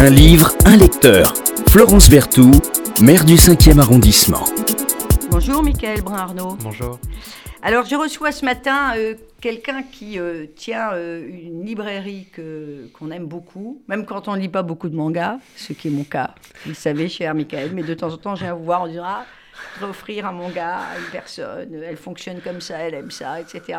Un livre, un lecteur. Florence Berthoud, maire du 5e arrondissement. Bonjour Michael Brun-Arnaud. Bonjour. Alors je reçois ce matin euh, quelqu'un qui euh, tient euh, une librairie qu'on aime beaucoup, même quand on ne lit pas beaucoup de mangas, ce qui est mon cas, vous le savez cher Michael, mais de temps en temps je viens vous voir, on dira, je vais offrir un manga à une personne, elle fonctionne comme ça, elle aime ça, etc.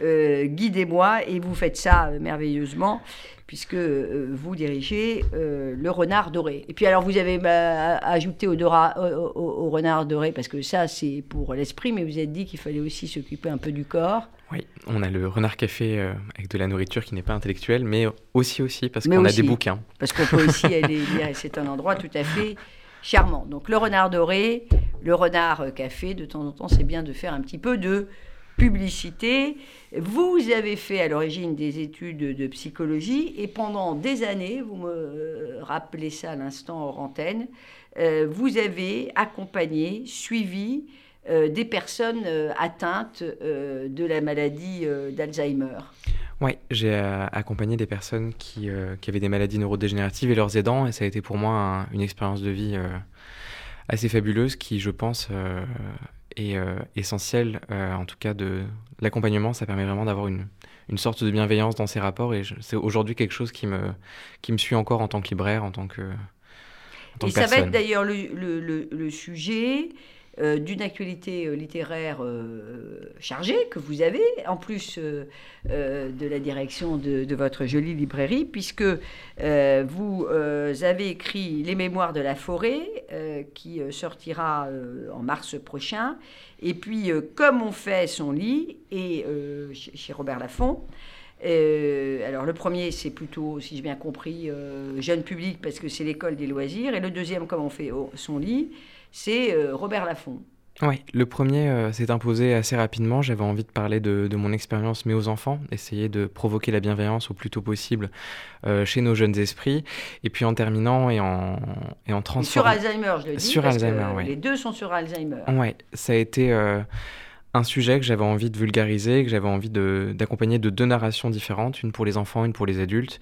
Guidez-moi et vous faites ça merveilleusement puisque euh, vous dirigez euh, le renard doré. Et puis alors vous avez bah, ajouté au, au, renard doré, parce que ça c'est pour l'esprit, mais vous avez dit qu'il fallait aussi s'occuper un peu du corps. Oui, on a le renard café euh, avec de la nourriture qui n'est pas intellectuelle, mais aussi aussi parce qu'on a des bouquins. Parce qu'on peut aussi aller lire, c'est un endroit tout à fait charmant. Donc le renard doré, le renard café, de temps en temps c'est bien de faire un petit peu de publicité. Vous avez fait à l'origine des études de psychologie et pendant des années, vous me rappelez ça à l'instant hors antenne, euh, vous avez accompagné, suivi euh, des personnes euh, atteintes de la maladie d'Alzheimer. Oui, j'ai accompagné des personnes qui, qui, avaient des maladies neurodégénératives et leurs aidants, et ça a été pour moi une expérience de vie assez fabuleuse qui, je pense, est euh, essentiel, euh, en tout cas de l'accompagnement, ça permet vraiment d'avoir une, une, sorte de bienveillance dans ces rapports et c'est aujourd'hui quelque chose qui me, qui me suit encore en tant que libraire, en tant que... En tant et ça va être d'ailleurs le, le, le, sujet euh, d'une actualité euh, littéraire euh, chargée que vous avez, en plus de la direction de, votre jolie librairie, puisque vous avez écrit Les Mémoires de la forêt, qui sortira en mars prochain, et puis Comme on fait son lit, et chez Robert Laffont. alors le premier, c'est plutôt, si j'ai bien compris, jeune public parce que c'est l'école des loisirs. Et le deuxième, comme on fait son lit, c'est euh, Robert Laffont. Oui, le premier euh, s'est imposé assez rapidement. J'avais envie de parler de, mon expérience, mais aux enfants, essayer de provoquer la bienveillance au plus tôt possible euh, chez nos jeunes esprits. Et puis en terminant et en, et en transformant. Sur Alzheimer, je le dis. Sur Alzheimer. Les deux sont sur Alzheimer. Oui, ça a été un sujet que j'avais envie de vulgariser, que j'avais envie d'accompagner de, deux narrations différentes, une pour les enfants, une pour les adultes,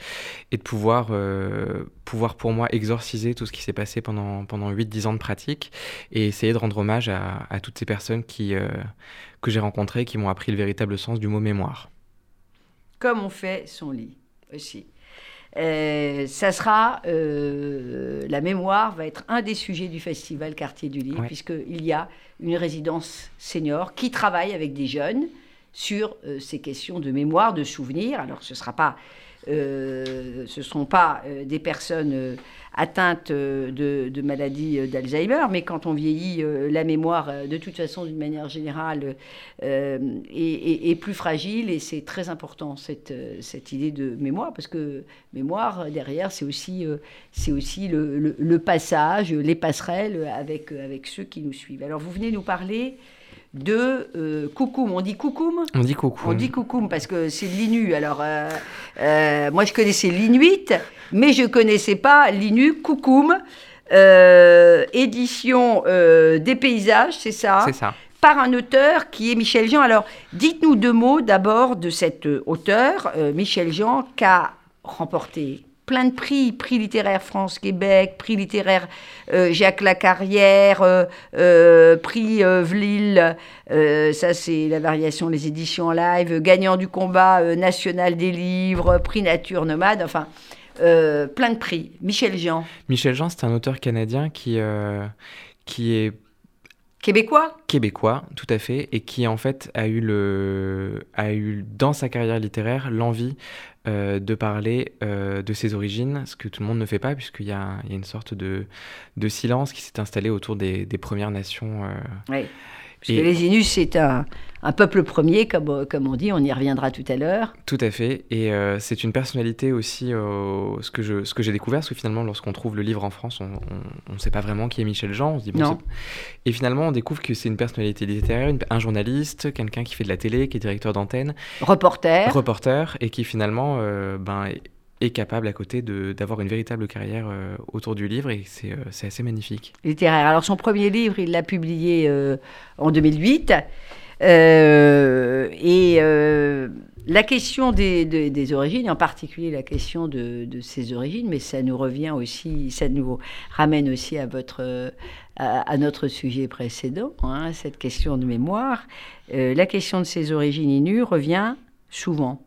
et de pouvoir, euh, pouvoir pour moi exorciser tout ce qui s'est passé pendant, pendant 8-10 ans de pratique, et essayer de rendre hommage à, toutes ces personnes qui, euh, que j'ai rencontrées, qui m'ont appris le véritable sens du mot mémoire. Comme on fait son lit aussi. Euh, ça sera, euh, la mémoire va être un des sujets du festival Quartier du Livre, puisqu'il y a une résidence senior qui travaille avec des jeunes sur euh, ces questions de mémoire, de souvenirs. Alors ce ne sera pas euh, ce ne sont pas euh, des personnes euh, atteintes de, de maladies d'Alzheimer, mais quand on vieillit, la mémoire, de toute façon, d'une manière générale, est, plus fragile et c'est très important cette, idée de mémoire, parce que mémoire, derrière, c'est aussi, le, passage, les passerelles avec ceux qui nous suivent. Alors, vous venez nous parler de euh, coucoum. On dit coucoum? On dit coucoum. On dit coucoum parce que c'est l'inu. Alors, euh, euh, moi, je connaissais l'inuit, mais je connaissais pas l'inu coucoum. édition des paysages, c'est ça? C'est ça. Par un auteur qui est Michel Jean. Alors, dites-nous deux mots d'abord de cet auteur, Michel Jean, qui a remporté plein de prix, prix littéraire France-Québec, prix littéraire euh, Jacques Lacarrière, euh, euh, prix Vlil, ça c'est la variation les éditions live, gagnant du combat national des livres, prix Nature Nomade, enfin plein de prix. Michel Jean. Michel Jean, c'est un auteur canadien qui, qui est Québécois? Québécois, tout à fait, et qui en fait a eu, le, a eu dans sa carrière littéraire l'envie euh, de parler euh, de ses origines, ce que tout le monde ne fait pas, puisqu'il y, y, a une sorte de, de silence qui s'est installé autour des, des Premières Nations. Euh, oui les Inus, c'est un, peuple premier, comme, comme on dit, on y reviendra tout à l'heure. Tout à fait, et euh, c'est une personnalité aussi, euh, ce que j'ai découvert, parce que finalement, lorsqu'on trouve le livre en France, on ne sait pas vraiment qui est Michel Jean, on se dit, bon, Et finalement, on découvre que c'est une personnalité littéraire, un journaliste, quelqu'un qui fait de la télé, qui est directeur d'antenne. Reporter. Reporter, et qui finalement euh, ben, est capable à côté d'avoir une véritable carrière euh, autour du livre et euh, c'est assez magnifique. Littéraire. Alors son premier livre, il l'a publié euh, en 2008. et la question des, origines, en particulier la question de, de, ces origines, mais ça nous revient aussi, ça nous ramène aussi à votre à, notre sujet précédent, hein, cette question de mémoire. la question de ces origines inues revient souvent.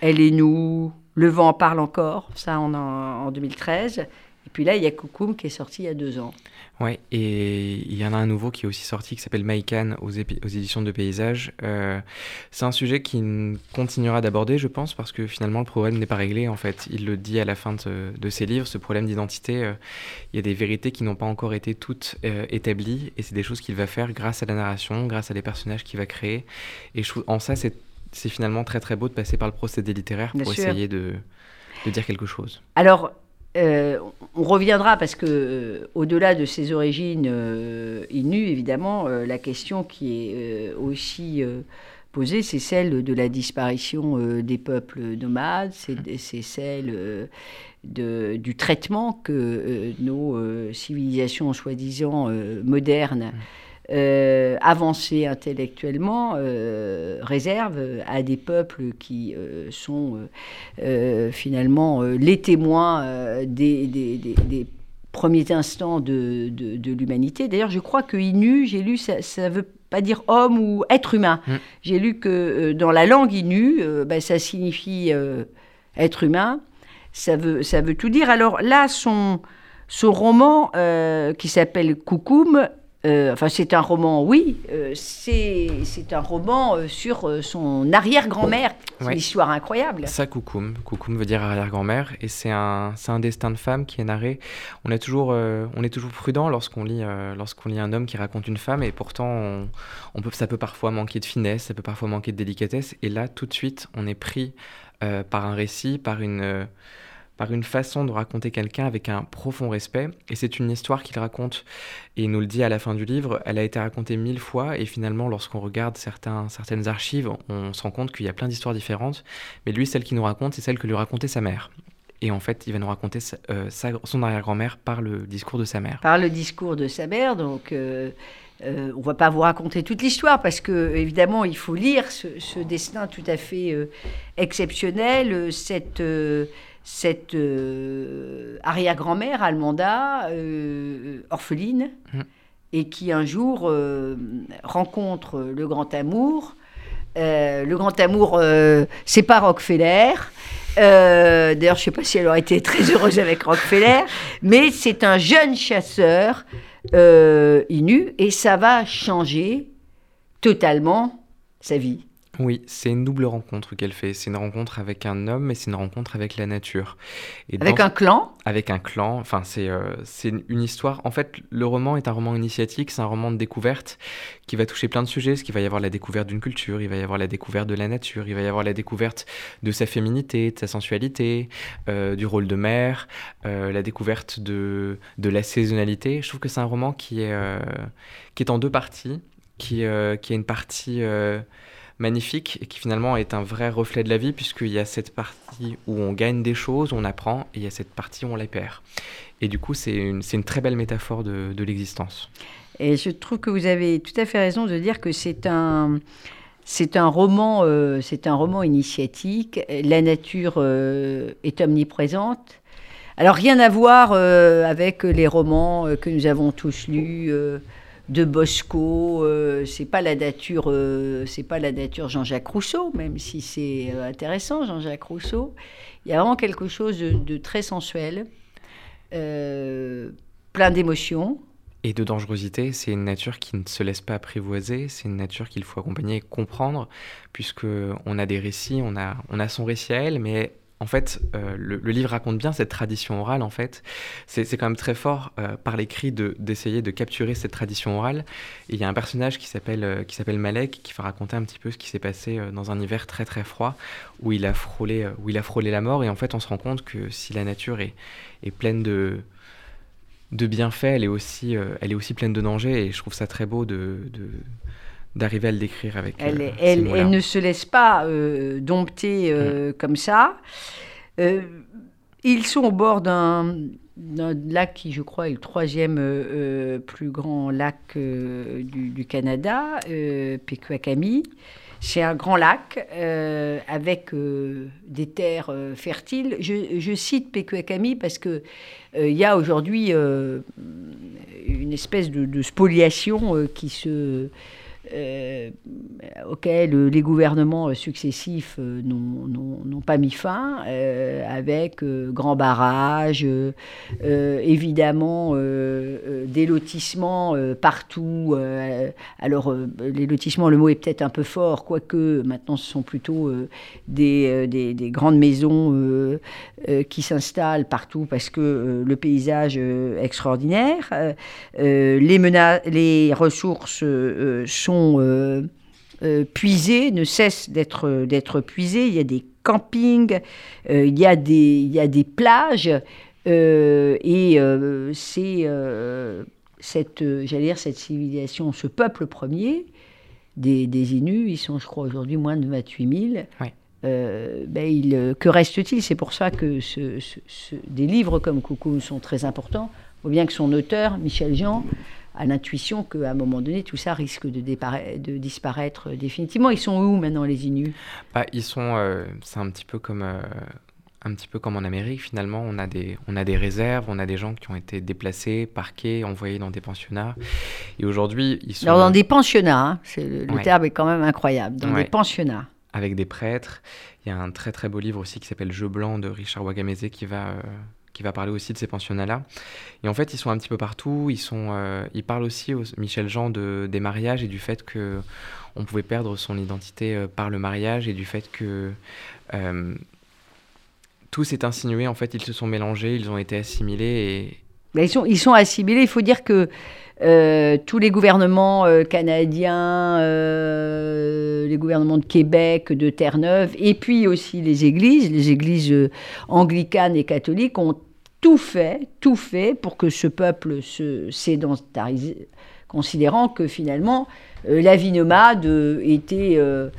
Elle est nous, le vent en parle encore, ça en, en 2013. Et puis là, il y a Koukoum qui est sorti il y a deux ans. Ouais, et il y en a un nouveau qui est aussi sorti qui s'appelle Maïkan aux, aux, éditions de Paysage. Euh, c'est un sujet qui continuera d'aborder, je pense, parce que finalement le problème n'est pas réglé. En fait, il le dit à la fin de, ses livres, ce problème d'identité. Euh, il y a des vérités qui n'ont pas encore été toutes euh, établies, et c'est des choses qu'il va faire grâce à la narration, grâce à des personnages qu'il va créer. Et en ça, c'est c'est finalement très très beau de passer par le procédé littéraire pour essayer de, de, dire quelque chose. Alors, euh, on reviendra parce que euh, au-delà de ses origines euh, inues, évidemment, la question qui est aussi posée, c'est celle de la disparition des peuples nomades, c'est mmh. celle de, du traitement que nos civilisations soi-disant modernes mmh. Euh, avancer intellectuellement euh, réserve à des peuples qui euh, sont finalement les témoins des, des, premiers instants de, de, l'humanité. D'ailleurs, je crois que Inu, j'ai lu, ça ne veut pas dire homme ou être humain. Mm. J'ai lu que dans la langue Inu, bah, ça signifie être humain. Ça veut, ça veut tout dire. Alors là, son, son roman qui s'appelle Koukoum euh, enfin, c'est un roman, oui, euh, c'est un roman euh, sur son arrière-grand-mère. C'est une histoire incroyable. Ça, Koukoum. Koukoum veut dire arrière-grand-mère. Et c'est un, un destin de femme qui est narré. On, a toujours, on est toujours prudent lorsqu'on lit, lorsqu'on lit un homme qui raconte une femme. Et pourtant, on, peut, ça peut parfois manquer de finesse, ça peut parfois manquer de délicatesse. Et là, tout de suite, on est pris par un récit, par une par une façon de raconter quelqu'un avec un profond respect. Et c'est une histoire qu'il raconte, et il nous le dit à la fin du livre, elle a été racontée mille fois, et finalement, lorsqu'on regarde certaines archives, on se rend compte qu'il y a plein d'histoires différentes, mais lui, celle qu'il nous raconte, c'est celle que lui racontait sa mère. Et en fait, il va nous raconter euh, son arrière-grand-mère par le discours de sa mère. Par le discours de sa mère, donc... Euh, euh, on ne va pas vous raconter toute l'histoire parce que évidemment il faut lire ce, destin tout à fait exceptionnel, cette, cette euh, arrière-grand-mère allemanda, euh, orpheline, mmh. et qui un jour euh, rencontre le grand amour. le grand amour, c'est pas Rockefeller. D'ailleurs, je ne sais pas si elle aurait été très heureuse avec Rockefeller, mais c'est un jeune chasseur inu et ça va changer totalement sa vie. Oui, c'est une double rencontre qu'elle fait. C'est une rencontre avec un homme, mais c'est une rencontre avec la nature. Et avec un clan? Avec un clan. Enfin, c'est euh, une histoire. En fait, le roman est un roman initiatique, c'est un roman de découverte qui va toucher plein de sujets. Parce qu'il va y avoir la découverte d'une culture, il va y avoir la découverte de la nature, il va y avoir la découverte de sa féminité, de sa sensualité, euh, du rôle de mère, euh, la découverte de, de la saisonnalité. Je trouve que c'est un roman qui est, qui est en deux parties, qui, qui a une partie magnifique et qui finalement est un vrai reflet de la vie puisqu'il y a cette partie où on gagne des choses, on apprend, et il y a cette partie où on les perd. Et du coup, c'est une, très belle métaphore de, l'existence. Et je trouve que vous avez tout à fait raison de dire que c'est un... C'est un roman, euh, c'est un roman initiatique. La nature euh, est omniprésente. Alors rien à voir euh, avec les romans que nous avons tous lus de Bosco, euh, c'est pas la nature, euh, c'est pas la nature Jean-Jacques Rousseau, même si c'est euh, intéressant Jean-Jacques Rousseau. Il y a vraiment quelque chose de, très sensuel, plein d'émotions. Et de dangerosité, c'est une nature qui ne se laisse pas apprivoiser, c'est une nature qu'il faut accompagner et comprendre, puisque on a des récits, on a, on a son récit à elle, mais en fait, euh, le, livre raconte bien cette tradition orale, en fait. C'est quand même très fort euh, par l'écrit d'essayer de, capturer cette tradition orale. il y a un personnage qui s'appelle euh, qui s'appelle Malek qui va raconter un petit peu ce qui s'est passé dans un hiver très très froid où il a frôlé où il a frôlé la mort. Et en fait, on se rend compte que si la nature est, est pleine de de bienfaits, elle est aussi elle est aussi pleine de dangers. Et je trouve ça très beau de, d'arriver à le décrire avec. Elle, euh, elle, elle, ne se laisse pas euh, dompter euh, mm. comme ça. ils sont au bord d'un un lac qui, je crois, est le troisième plus grand lac du, Canada, Pequakami. C'est un grand lac avec des terres fertiles. Je, cite Pequakami parce que il y a aujourd'hui une espèce de spoliation qui se euh, auxquels les gouvernements successifs euh, n'ont pas mis fin, euh, avec grands barrages, évidemment des lotissements partout. alors, les lotissements, le mot est peut-être un peu fort, quoique maintenant ce sont plutôt des, des, grandes maisons qui s'installent partout parce que le paysage extraordinaire. les, les ressources sont euh, euh, puisés, ne cessent d'être, d'être puisés. Il y a des campings, euh, il, y a des, il y a des plages, et c'est cette, j'allais dire, cette civilisation, ce peuple premier des, des Inuits, ils sont, je crois, aujourd'hui moins de 28 000. ben il, que reste-t-il? C'est pour ça que ce, des livres comme Coucou sont très importants. Il faut bien que son auteur, Michel Jean, à l'intuition qu'à un moment donné, tout ça risque de, de, disparaître définitivement. Ils sont où maintenant, les Inuits bah, Ils sont. Euh, c'est un petit peu comme. Euh, un petit peu comme en Amérique, finalement, on a, des, on a des réserves, on a des gens qui ont été déplacés, parqués, envoyés dans des pensionnats. Et aujourd'hui, ils sont... Alors, dans des pensionnats, hein, le, terme est quand même incroyable, dans des pensionnats. Avec des prêtres. Il y a un très très beau livre aussi qui s'appelle Jeu blanc de Richard Wagamese qui va, euh, qui va parler aussi de ces pensionnats-là. Et en fait, ils sont un petit peu partout. Ils, sont, euh, ils parlent aussi, Michel Jean, de, des mariages et du fait que on pouvait perdre son identité euh, par le mariage et du fait que euh, tout s'est insinué. En fait, ils se sont mélangés, ils ont été assimilés. Ils, sont, ils sont assimilés. Il faut dire que tous les gouvernements canadiens, les gouvernements de Québec, de Terre-Neuve, et puis aussi les églises, les églises anglicanes et catholiques ont tout fait, tout fait pour que ce peuple se sédentarise, considérant que finalement euh, la vie nomade euh, était euh,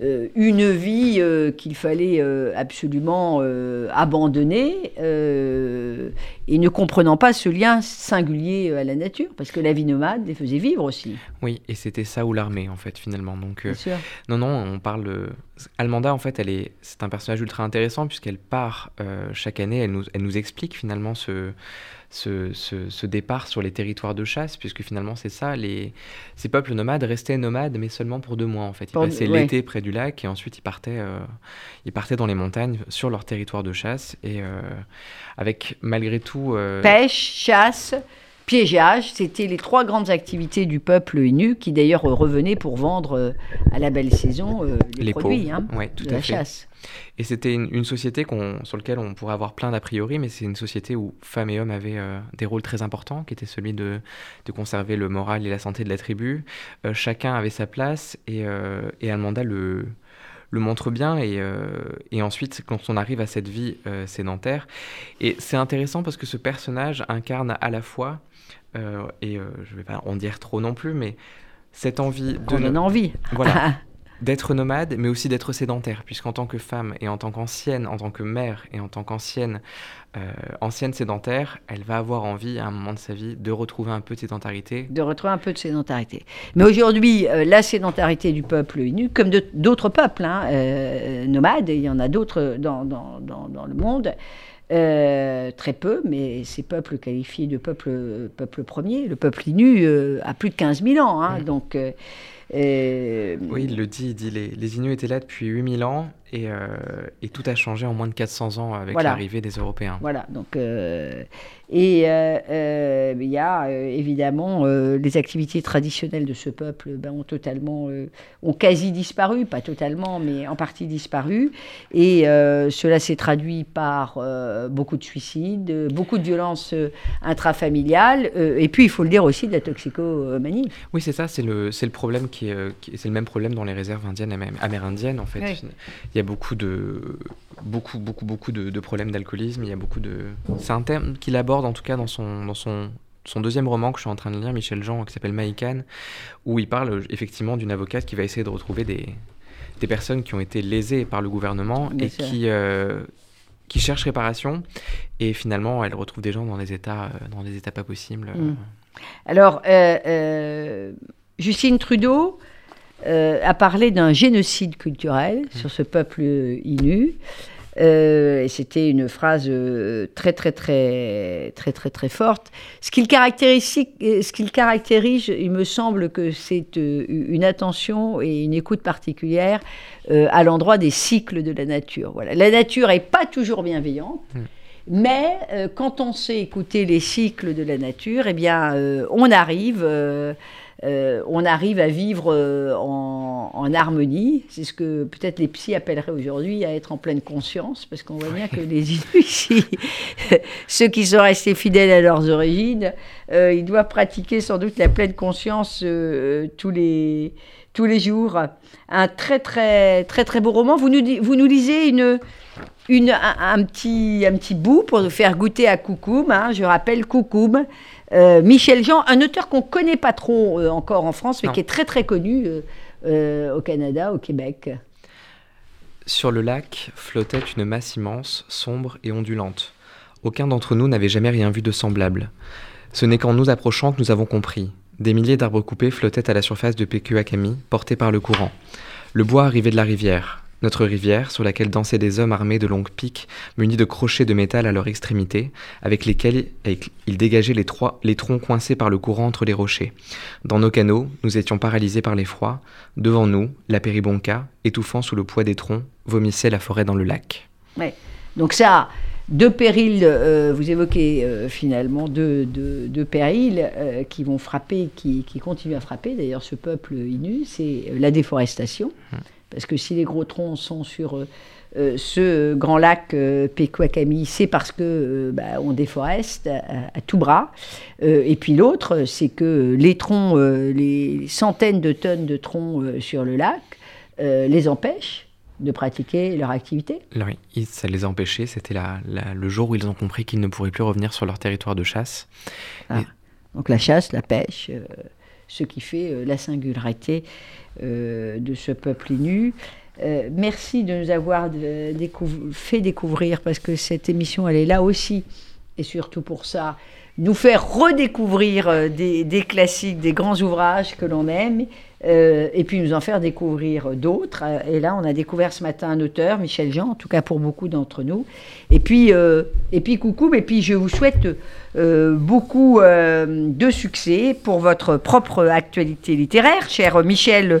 une vie qu'il fallait absolument abandonner et ne comprenant pas ce lien singulier à la nature, parce que la vie nomade les faisait vivre aussi. Oui, et c'était ça ou l'armée en fait finalement. Donc non non, on parle Almanda, en fait, elle est, c'est un personnage ultra intéressant puisqu'elle part euh, chaque année, elle nous, elle nous explique finalement ce, ce, ce, départ sur les territoires de chasse, puisque finalement c'est ça, les, ces peuples nomades restaient nomades, mais seulement pour deux mois en fait. Ils passaient l'été près du lac et ensuite ils partaient, euh, ils partaient dans les montagnes sur leur territoire de chasse et euh, avec malgré tout... Pêche, chasse, piégeage. C'était les trois grandes activités du peuple Innu qui d'ailleurs revenaient pour vendre euh, à la belle saison euh, les, produits hein, tout de la chasse. Et c'était une, société sur laquelle on pourrait avoir plein d'a priori, mais c'est une société où femmes et hommes avaient euh, des rôles très importants, qui était celui de, de, conserver le moral et la santé de la tribu. chacun avait sa place et, et Almanda le, le montre bien. Et, et, ensuite, quand on arrive à cette vie sédentaire, et c'est intéressant parce que ce personnage incarne à la fois euh, et euh, je ne vais pas en dire trop non plus, mais cette envie de... On envie. Voilà. d'être nomade, mais aussi d'être sédentaire, puisqu'en tant que femme et en tant qu'ancienne, en tant que mère et en tant qu'ancienne euh, ancienne sédentaire, elle va avoir envie à un moment de sa vie de retrouver un peu de sédentarité. De retrouver un peu de sédentarité. Mais aujourd'hui, la sédentarité du peuple nu, comme d'autres peuples hein, nomades, il y en a d'autres dans, dans, dans, dans, le monde, euh, très peu, mais ces peuples qualifiés de peuples peuple premier, le peuple euh, a plus de 15 000 ans. Hein, donc, euh, oui, il le dit, il dit les, les Inuits étaient là depuis 8000 ans et, et, tout a changé en moins de 400 ans avec l'arrivée des Européens. Voilà, donc et euh, euh, il y a euh, évidemment les activités traditionnelles de ce peuple ben, ont totalement, ont quasi disparu, pas totalement, mais en partie disparu. Et cela s'est traduit par beaucoup de suicides, beaucoup de violences intrafamiliales, et puis il faut le dire aussi de la toxicomanie. Oui, c'est ça, c'est le, problème qui est, c'est le même problème dans les réserves indiennes et amérindiennes en fait. Il y a beaucoup de, beaucoup, beaucoup, beaucoup de, de problèmes d'alcoolisme. Il y a beaucoup de, c'est un terme qu'il aborde en tout cas dans son, dans son, son deuxième roman que je suis en train de lire, Michel Jean, qui s'appelle Maïkan, où il parle effectivement d'une avocate qui va essayer de retrouver des, des personnes qui ont été lésées par le gouvernement et qui, euh, qui cherchent réparation. Et finalement, elle retrouve des gens dans des états, dans des états pas possibles. Mm. Alors, Justine Trudeau a parlé d'un génocide culturel mm. sur ce peuple Innu. Euh, et c'était une phrase euh, très, très, très, très, très, très forte. Ce qui le caractérise, euh, ce caractérise il me semble que c'est une attention et une écoute particulière à l'endroit des cycles de la nature. Voilà. La nature n'est pas toujours bienveillante. Hmm. Mais quand on sait écouter les cycles de la nature, eh bien, on arrive euh, on arrive à vivre euh, en, harmonie. C'est ce que peut-être les psys appelleraient aujourd'hui à être en pleine conscience, parce qu'on voit bien que les ici, ceux qui sont restés fidèles à leurs origines, euh, ils doivent pratiquer sans doute la pleine conscience tous les tous les jours. Un très très très très beau roman. Vous nous vous nous lisez une une, un, petit, un petit bout pour nous faire goûter à Coucoum. Hein. Je rappelle Coucoum, euh, Michel Jean, un auteur qu'on ne connaît pas trop euh, encore en France, mais qui est très très connu euh, au Canada, au Québec. Sur le lac flottait une masse immense, sombre et ondulante. Aucun d'entre nous n'avait jamais rien vu de semblable. Ce n'est qu'en nous approchant que nous avons compris. Des milliers d'arbres coupés flottaient à la surface de Pekuakami, portés par le courant. Le bois arrivait de la rivière. Notre rivière, sur laquelle dansaient des hommes armés de longues piques, munis de crochets de métal à leur extrémité, avec lesquels ils dégageaient les, les troncs coincés par le courant entre les rochers. Dans nos canaux, nous étions paralysés par l'effroi. Devant nous, la péribonca, étouffant sous le poids des troncs, vomissait la forêt dans le lac. Ouais. Donc ça, deux périls, euh, vous évoquez euh, finalement deux, périls euh, qui vont frapper, qui, qui continuent à frapper d'ailleurs ce peuple inu, c'est la déforestation. Hum. Parce que si les gros troncs sont sur euh, euh, ce grand lac euh, c'est parce que euh, bah, on déforeste à, tout bras. et puis l'autre, c'est que les troncs, les centaines de tonnes de troncs sur le lac, les empêchent de pratiquer leur activité. Oui, ça les a empêchés. C'était le jour où ils ont compris qu'ils ne pourraient plus revenir sur leur territoire de chasse. Ah. Donc la chasse, la pêche, ce qui fait la singularité euh, de ce peuple nu. Euh, merci de nous avoir fait découvrir, parce que cette émission, elle est là aussi, et surtout pour ça, nous faire redécouvrir euh, des, classiques, des grands ouvrages que l'on aime, et puis nous en faire découvrir d'autres. Et là, on a découvert ce matin un auteur, Michel Jean, en tout cas pour beaucoup d'entre nous. Et puis, et puis coucou, et puis je vous souhaite beaucoup de succès pour votre propre actualité littéraire, cher Michel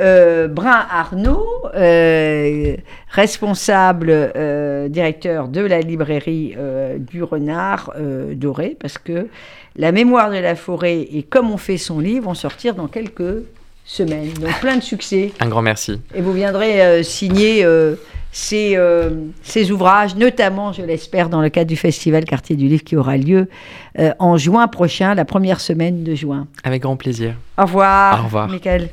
euh, Brun Arnaud, euh, responsable euh, directeur de la librairie du Renard Doré, parce que La mémoire de la forêt et Comme on fait son livre vont sortir dans quelques semaines. Donc plein de succès. Un grand merci. Et vous viendrez signer ces, ces, ouvrages, notamment, je l'espère, dans le cadre du festival Quartier du Livre qui aura lieu en juin prochain, la première semaine de juin. Avec grand plaisir. Au revoir. Au revoir. Michael.